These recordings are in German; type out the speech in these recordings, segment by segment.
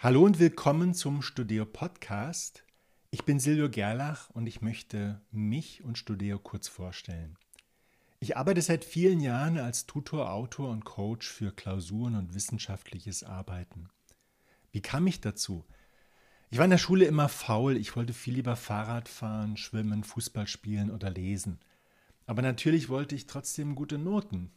Hallo und willkommen zum Studio Podcast. Ich bin Silvio Gerlach und ich möchte mich und Studio kurz vorstellen. Ich arbeite seit vielen Jahren als Tutor, Autor und Coach für Klausuren und wissenschaftliches Arbeiten. Wie kam ich dazu? Ich war in der Schule immer faul, ich wollte viel lieber Fahrrad fahren, schwimmen, Fußball spielen oder lesen. Aber natürlich wollte ich trotzdem gute Noten.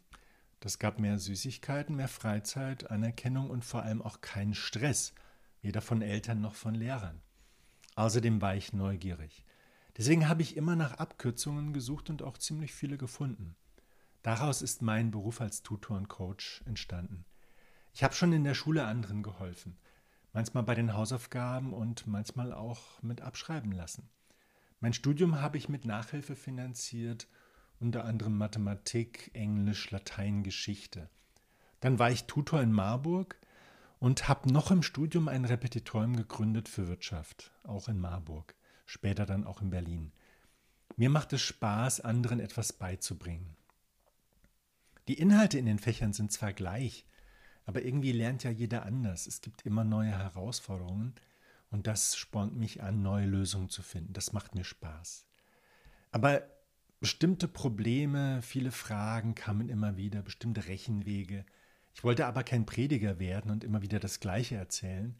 Das gab mehr Süßigkeiten, mehr Freizeit, Anerkennung und vor allem auch keinen Stress – weder von Eltern noch von Lehrern. Außerdem war ich neugierig. Deswegen habe ich immer nach Abkürzungen gesucht und auch ziemlich viele gefunden. Daraus ist mein Beruf als Tutor und Coach entstanden. Ich habe schon in der Schule anderen geholfen, manchmal bei den Hausaufgaben und manchmal auch mit abschreiben lassen. Mein Studium habe ich mit Nachhilfe finanziert, unter anderem Mathematik, Englisch, Latein, Geschichte. Dann war ich Tutor in Marburg und habe noch im Studium ein Repetitorium gegründet für Wirtschaft, auch in Marburg, später dann auch in Berlin. Mir macht es Spaß, anderen etwas beizubringen. Die Inhalte in den Fächern sind zwar gleich, aber irgendwie lernt ja jeder anders. Es gibt immer neue Herausforderungen und das spornt mich an, neue Lösungen zu finden. Das macht mir Spaß. Aber bestimmte Probleme, viele Fragen kamen immer wieder, bestimmte Rechenwege, ich wollte aber kein Prediger werden und immer wieder das Gleiche erzählen.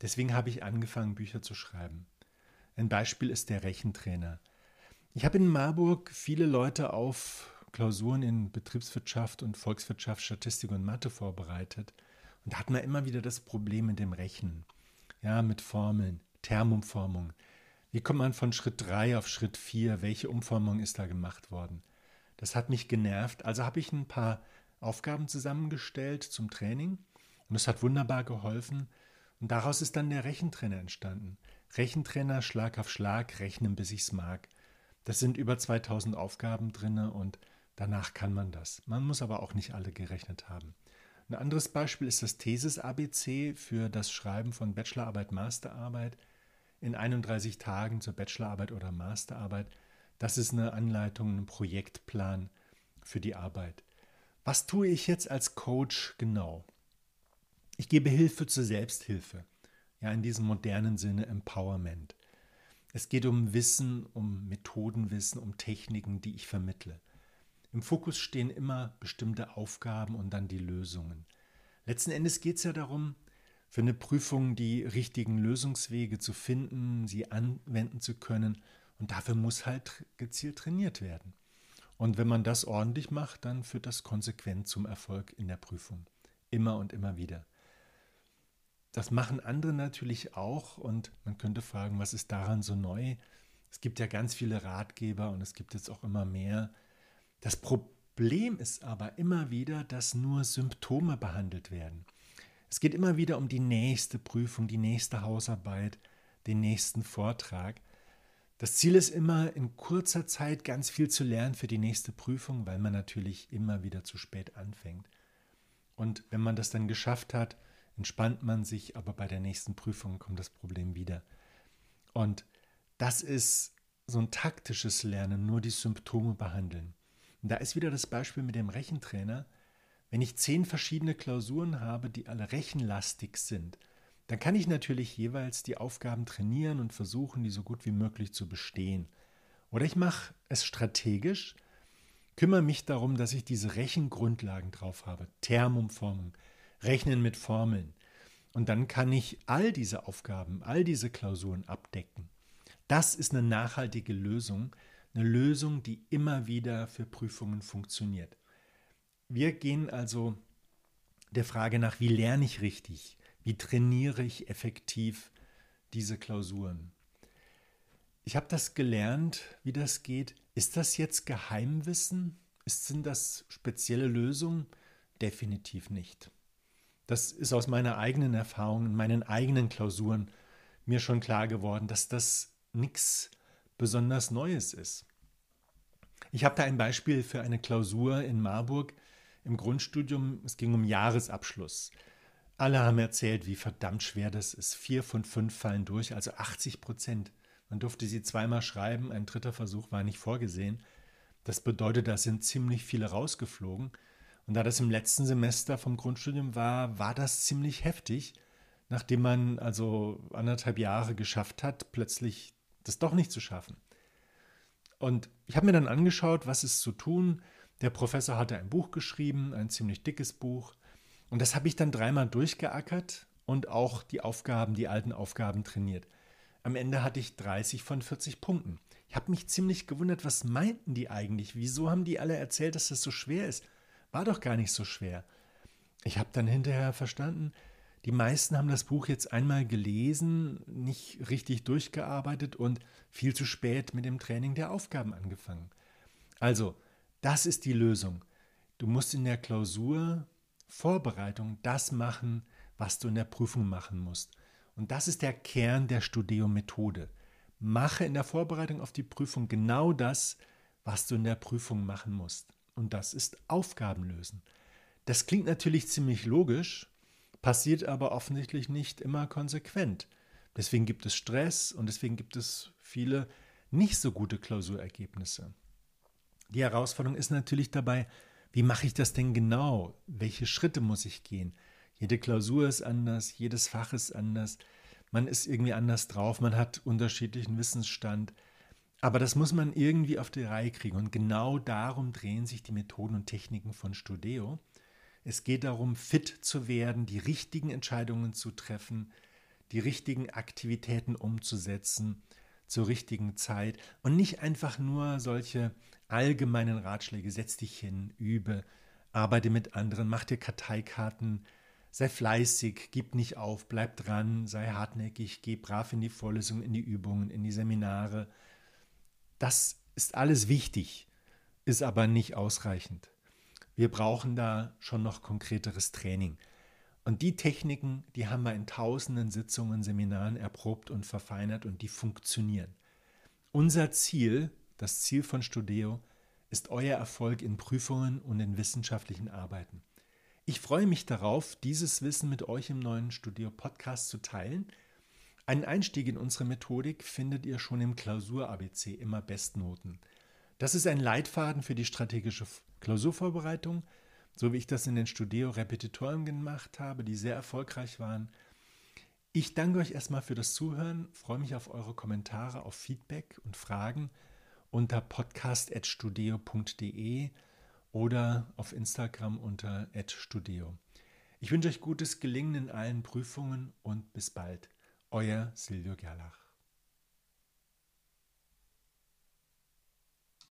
Deswegen habe ich angefangen, Bücher zu schreiben. Ein Beispiel ist der Rechentrainer. Ich habe in Marburg viele Leute auf Klausuren in Betriebswirtschaft und Volkswirtschaft, Statistik und Mathe vorbereitet. Und da hatten wir immer wieder das Problem mit dem Rechnen. Ja, mit Formeln, Termumformung. Wie kommt man von Schritt 3 auf Schritt 4? Welche Umformung ist da gemacht worden? Das hat mich genervt. Also habe ich ein paar Aufgaben zusammengestellt zum Training und es hat wunderbar geholfen. Und daraus ist dann der Rechentrainer entstanden. Rechentrainer Schlag auf Schlag, rechnen bis ich's mag. Das sind über 2000 Aufgaben drin und danach kann man das. Man muss aber auch nicht alle gerechnet haben. Ein anderes Beispiel ist das Thesis-ABC für das Schreiben von Bachelorarbeit, Masterarbeit in 31 Tagen zur Bachelorarbeit oder Masterarbeit. Das ist eine Anleitung, ein Projektplan für die Arbeit. Was tue ich jetzt als Coach genau? Ich gebe Hilfe zur Selbsthilfe, ja in diesem modernen Sinne Empowerment. Es geht um Wissen, um Methodenwissen, um Techniken, die ich vermittle. Im Fokus stehen immer bestimmte Aufgaben und dann die Lösungen. Letzten Endes geht es ja darum, für eine Prüfung die richtigen Lösungswege zu finden, sie anwenden zu können und dafür muss halt gezielt trainiert werden. Und wenn man das ordentlich macht, dann führt das konsequent zum Erfolg in der Prüfung. Immer und immer wieder. Das machen andere natürlich auch und man könnte fragen, was ist daran so neu? Es gibt ja ganz viele Ratgeber und es gibt jetzt auch immer mehr. Das Problem ist aber immer wieder, dass nur Symptome behandelt werden. Es geht immer wieder um die nächste Prüfung, die nächste Hausarbeit, den nächsten Vortrag. Das Ziel ist immer, in kurzer Zeit ganz viel zu lernen für die nächste Prüfung, weil man natürlich immer wieder zu spät anfängt. Und wenn man das dann geschafft hat, entspannt man sich, aber bei der nächsten Prüfung kommt das Problem wieder. Und das ist so ein taktisches Lernen, nur die Symptome behandeln. Und da ist wieder das Beispiel mit dem Rechentrainer. Wenn ich zehn verschiedene Klausuren habe, die alle rechenlastig sind, dann kann ich natürlich jeweils die Aufgaben trainieren und versuchen, die so gut wie möglich zu bestehen. Oder ich mache es strategisch, kümmere mich darum, dass ich diese Rechengrundlagen drauf habe. Thermumformung, Rechnen mit Formeln. Und dann kann ich all diese Aufgaben, all diese Klausuren abdecken. Das ist eine nachhaltige Lösung, eine Lösung, die immer wieder für Prüfungen funktioniert. Wir gehen also der Frage nach, wie lerne ich richtig? Wie trainiere ich effektiv diese Klausuren? Ich habe das gelernt, wie das geht. Ist das jetzt Geheimwissen? Sind das spezielle Lösungen? Definitiv nicht. Das ist aus meiner eigenen Erfahrung, in meinen eigenen Klausuren mir schon klar geworden, dass das nichts besonders Neues ist. Ich habe da ein Beispiel für eine Klausur in Marburg im Grundstudium. Es ging um Jahresabschluss. Alle haben erzählt, wie verdammt schwer das ist. Vier von fünf fallen durch, also 80 Prozent. Man durfte sie zweimal schreiben, ein dritter Versuch war nicht vorgesehen. Das bedeutet, da sind ziemlich viele rausgeflogen. Und da das im letzten Semester vom Grundstudium war, war das ziemlich heftig. nachdem man also anderthalb Jahre geschafft hat, plötzlich das doch nicht zu schaffen. Und ich habe mir dann angeschaut, was ist zu tun. Der Professor hatte ein Buch geschrieben, ein ziemlich dickes Buch. Und das habe ich dann dreimal durchgeackert und auch die Aufgaben, die alten Aufgaben trainiert. Am Ende hatte ich 30 von 40 Punkten. Ich habe mich ziemlich gewundert, was meinten die eigentlich? Wieso haben die alle erzählt, dass das so schwer ist? War doch gar nicht so schwer. Ich habe dann hinterher verstanden, die meisten haben das Buch jetzt einmal gelesen, nicht richtig durchgearbeitet und viel zu spät mit dem Training der Aufgaben angefangen. Also, das ist die Lösung. Du musst in der Klausur Vorbereitung das machen, was du in der Prüfung machen musst. Und das ist der Kern der Studio-Methode. Mache in der Vorbereitung auf die Prüfung genau das, was du in der Prüfung machen musst. Und das ist Aufgaben lösen. Das klingt natürlich ziemlich logisch, passiert aber offensichtlich nicht immer konsequent. Deswegen gibt es Stress und deswegen gibt es viele nicht so gute Klausurergebnisse. Die Herausforderung ist natürlich dabei, wie mache ich das denn genau? Welche Schritte muss ich gehen? Jede Klausur ist anders, jedes Fach ist anders, man ist irgendwie anders drauf, man hat unterschiedlichen Wissensstand. Aber das muss man irgendwie auf die Reihe kriegen. Und genau darum drehen sich die Methoden und Techniken von Studeo. Es geht darum, fit zu werden, die richtigen Entscheidungen zu treffen, die richtigen Aktivitäten umzusetzen zur richtigen Zeit und nicht einfach nur solche allgemeinen Ratschläge, setz dich hin, übe, arbeite mit anderen, mach dir Karteikarten, sei fleißig, gib nicht auf, bleib dran, sei hartnäckig, geh brav in die Vorlesungen, in die Übungen, in die Seminare. Das ist alles wichtig, ist aber nicht ausreichend. Wir brauchen da schon noch konkreteres Training. Und die Techniken, die haben wir in tausenden Sitzungen, Seminaren erprobt und verfeinert und die funktionieren. Unser Ziel, das Ziel von Studeo, ist euer Erfolg in Prüfungen und in wissenschaftlichen Arbeiten. Ich freue mich darauf, dieses Wissen mit euch im neuen Studio Podcast zu teilen. Einen Einstieg in unsere Methodik findet ihr schon im Klausur-ABC immer Bestnoten. Das ist ein Leitfaden für die strategische Klausurvorbereitung, so wie ich das in den Studio-Repetitoren gemacht habe, die sehr erfolgreich waren. Ich danke euch erstmal für das Zuhören, freue mich auf eure Kommentare, auf Feedback und Fragen unter podcast.studio.de oder auf Instagram unter @studio. Ich wünsche euch gutes Gelingen in allen Prüfungen und bis bald. Euer Silvio Gerlach.